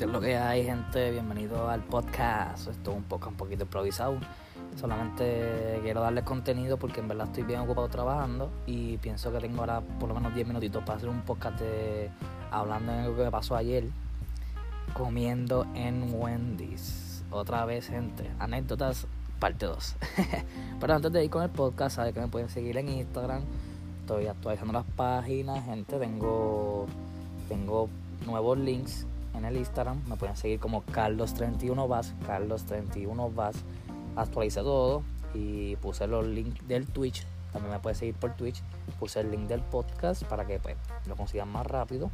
¿Qué es lo que hay, gente? Bienvenido al podcast. Esto es un poco un poquito improvisado. Solamente quiero darles contenido porque en verdad estoy bien ocupado trabajando y pienso que tengo ahora por lo menos 10 minutitos para hacer un podcast de, hablando de lo que me pasó ayer comiendo en Wendy's. Otra vez, gente. Anécdotas, parte 2. Pero antes de ir con el podcast, saben que me pueden seguir en Instagram. Estoy actualizando las páginas, gente. Tengo, tengo nuevos links en el Instagram. Me pueden seguir como Carlos31 Vaz. Carlos31 Vaz. Actualicé todo y puse los links del Twitch. También me pueden seguir por Twitch. Puse el link del podcast para que pues, lo consigan más rápido.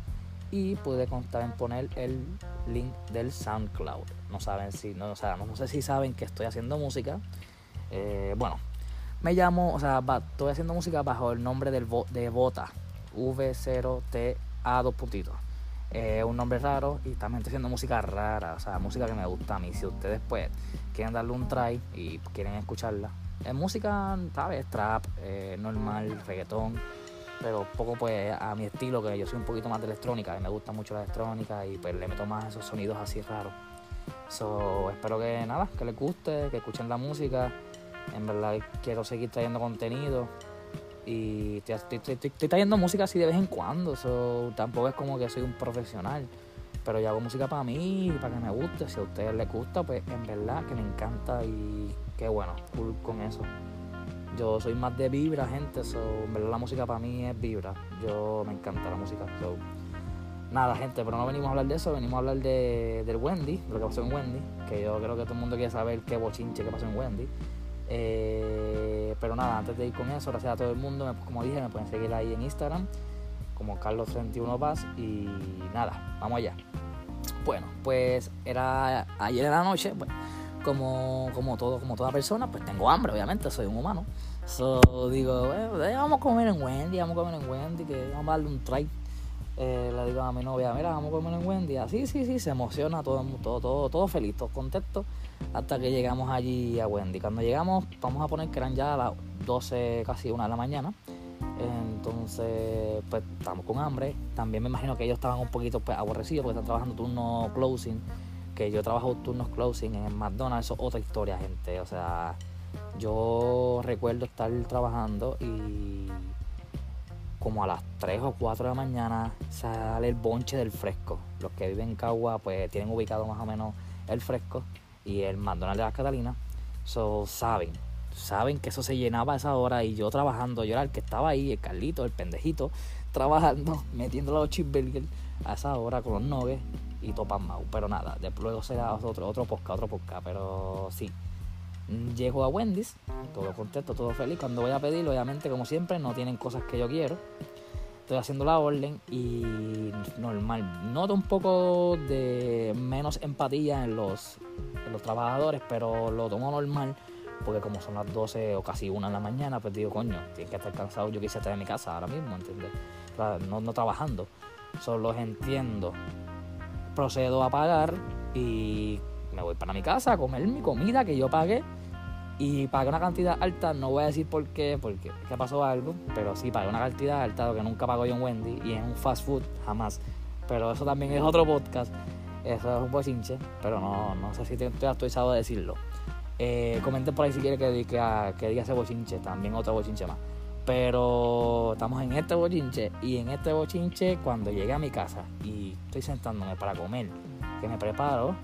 Y pude también poner el link del SoundCloud. No saben si, o sea, no sé si saben que estoy haciendo música. Eh, bueno, me llamo, o sea, estoy haciendo música bajo el nombre de Bota. V0TA 2 puntitos es un nombre raro y también estoy haciendo música rara, o sea, música que me gusta a mí. Si ustedes pues quieren darle un try y quieren escucharla, es música, ¿sabes? Trap, eh, normal, reggaetón, pero poco pues a mi estilo, que yo soy un poquito más de electrónica y me gusta mucho la electrónica y pues le meto más esos sonidos así raros. So, espero que nada, que les guste, que escuchen la música. En verdad quiero seguir trayendo contenido. Y estoy, trayendo música así de vez en cuando. So, tampoco es como que soy un profesional. Pero yo hago música para mí, para que me guste. Si a ustedes les gusta, pues en verdad que me encanta y qué bueno, cool con eso. Yo soy más de vibra, gente. So, en verdad la música para mí es vibra. Yo me encanta la música. So, nada, gente, pero no venimos a hablar de eso. Venimos a hablar de, del Wendy, de lo que pasó en Wendy. Que yo creo que todo el mundo quiere saber qué bochinche que pasó en Wendy. Eh, pero nada, antes de ir con eso, gracias a todo el mundo, como dije, me pueden seguir ahí en Instagram como Carlos31 Paz y nada, vamos allá. Bueno, pues era ayer en la noche, pues, como, como todo, como toda persona, pues tengo hambre, obviamente, soy un humano. So, digo, vamos a comer en Wendy, vamos a comer en Wendy, que vamos a darle un try. Eh, le digo a mi novia, mira, vamos a comer en Wendy. Así, sí, sí, se emociona, todo, todo, todo, todo feliz, todo contento hasta que llegamos allí a Wendy. Cuando llegamos, vamos a poner que eran ya las 12, casi una de la mañana. Entonces, pues estamos con hambre. También me imagino que ellos estaban un poquito pues, aborrecidos porque están trabajando turno closing. Que yo trabajo turnos closing en McDonald's, eso es otra historia, gente. O sea, yo recuerdo estar trabajando y como a las 3 o 4 de la mañana sale el bonche del fresco. Los que viven en Cagua pues tienen ubicado más o menos el fresco y el McDonald's de las Catalinas. So, saben, saben que eso se llenaba a esa hora y yo trabajando, yo era el que estaba ahí, el Carlito, el pendejito, trabajando, metiendo los cheeseburgers a esa hora con los nogues y topan mau. Pero nada, después luego será otro, otro podcast, otro podcast, pero sí. Llego a Wendy's, todo contento, todo feliz. Cuando voy a pedir, obviamente, como siempre, no tienen cosas que yo quiero estoy haciendo la orden y normal. Noto un poco de menos empatía en los, los trabajadores, pero lo tomo normal porque como son las 12 o casi 1 de la mañana, pues digo, coño, tienen que estar cansado. Yo quise estar en mi casa ahora mismo, ¿entiendes? No, no trabajando. Solo entiendo. Procedo a pagar y me voy para mi casa a comer mi comida que yo pagué y pagué una cantidad alta, no voy a decir por qué, porque es que pasó algo, pero sí pagué una cantidad alta, lo que nunca pago yo en Wendy y en un fast food, jamás. Pero eso también es otro podcast, eso es un bochinche, pero no, no sé si estoy actualizado de decirlo. Eh, comenten por ahí si quieren que, que, que diga ese bochinche, también otro bochinche más. Pero estamos en este bochinche y en este bochinche cuando llegué a mi casa y estoy sentándome para comer, que me preparo,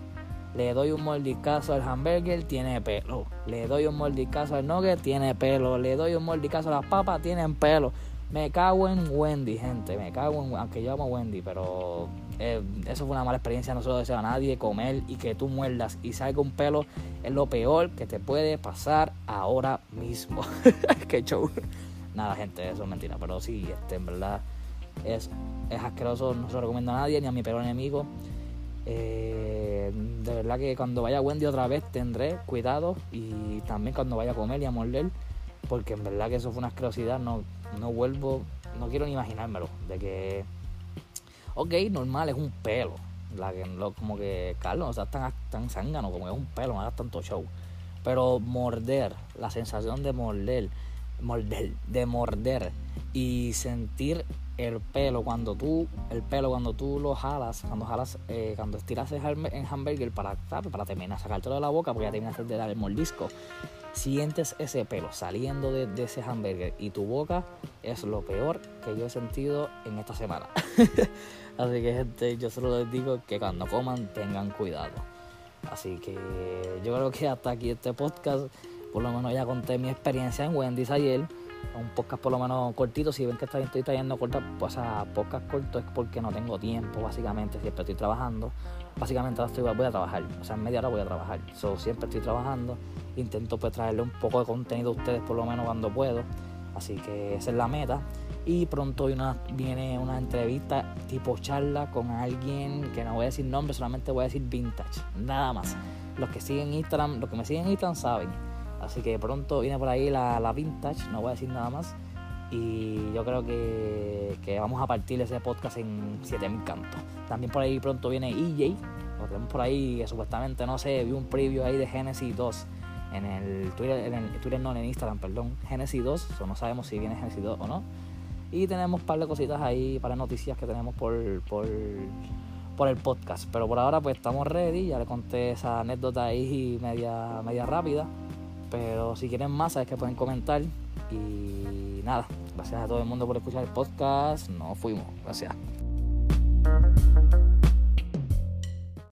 le doy un mordicazo al hamburger, tiene pelo. Le doy un mordicazo al nugget, tiene pelo. Le doy un mordicazo a las papas, tienen pelo. Me cago en Wendy, gente. Me cago en. Aunque yo amo Wendy, pero. Eh, eso fue una mala experiencia. No se lo deseo a nadie. Comer y que tú muerdas y salga un pelo es lo peor que te puede pasar ahora mismo. Qué show. Nada, gente, eso es mentira. Pero sí, este, en verdad. Es, es asqueroso. No se lo recomiendo a nadie, ni a mi peor enemigo. Eh, de verdad que cuando vaya a Wendy otra vez tendré cuidado y también cuando vaya a comer y a morder, porque en verdad que eso fue una asquerosidad, no, no vuelvo, no quiero ni imaginármelo, de que, ok, normal, es un pelo, la que, como que, Carlos, o sea, tan, tan zángano como es un pelo, no hagas tanto show, pero morder, la sensación de morder, morder, de morder, y sentir el pelo cuando tú el pelo cuando tú lo jalas cuando jalas eh, cuando estiras el hamburger para para terminar sacártelo de la boca porque ya terminaste de dar el mordisco. Sientes ese pelo saliendo de, de, ese hamburger y tu boca es lo peor que yo he sentido en esta semana. Así que gente yo solo les digo que cuando coman tengan cuidado. Así que yo creo que hasta aquí este podcast por lo menos ya conté mi experiencia en Wendy's ayer un podcast por lo menos cortito. Si ven que estoy trayendo cortas, pues a podcast corto es porque no tengo tiempo, básicamente. Siempre estoy trabajando. Básicamente ahora estoy, voy a trabajar. O sea, en media hora voy a trabajar. So, siempre estoy trabajando. Intento pues traerle un poco de contenido a ustedes por lo menos cuando puedo. Así que esa es la meta. Y pronto una, viene una entrevista tipo charla con alguien que no voy a decir nombre, solamente voy a decir vintage. Nada más. Los que siguen Instagram, los que me siguen Instagram saben Así que pronto viene por ahí la, la vintage, no voy a decir nada más. Y yo creo que, que vamos a partir ese podcast en 7000 cantos. También por ahí pronto viene EJ, lo tenemos por ahí, que supuestamente, no sé, vi un preview ahí de Genesis 2 en el Twitter, en el Twitter no, en Instagram, perdón, Genesis 2, o no sabemos si viene Genesis 2 o no. Y tenemos un par de cositas ahí, para noticias que tenemos por, por, por el podcast. Pero por ahora pues estamos ready, ya le conté esa anécdota ahí media, media rápida. Pero si quieren más, sabes que pueden comentar. Y nada, gracias a todo el mundo por escuchar el podcast. Nos fuimos. Gracias.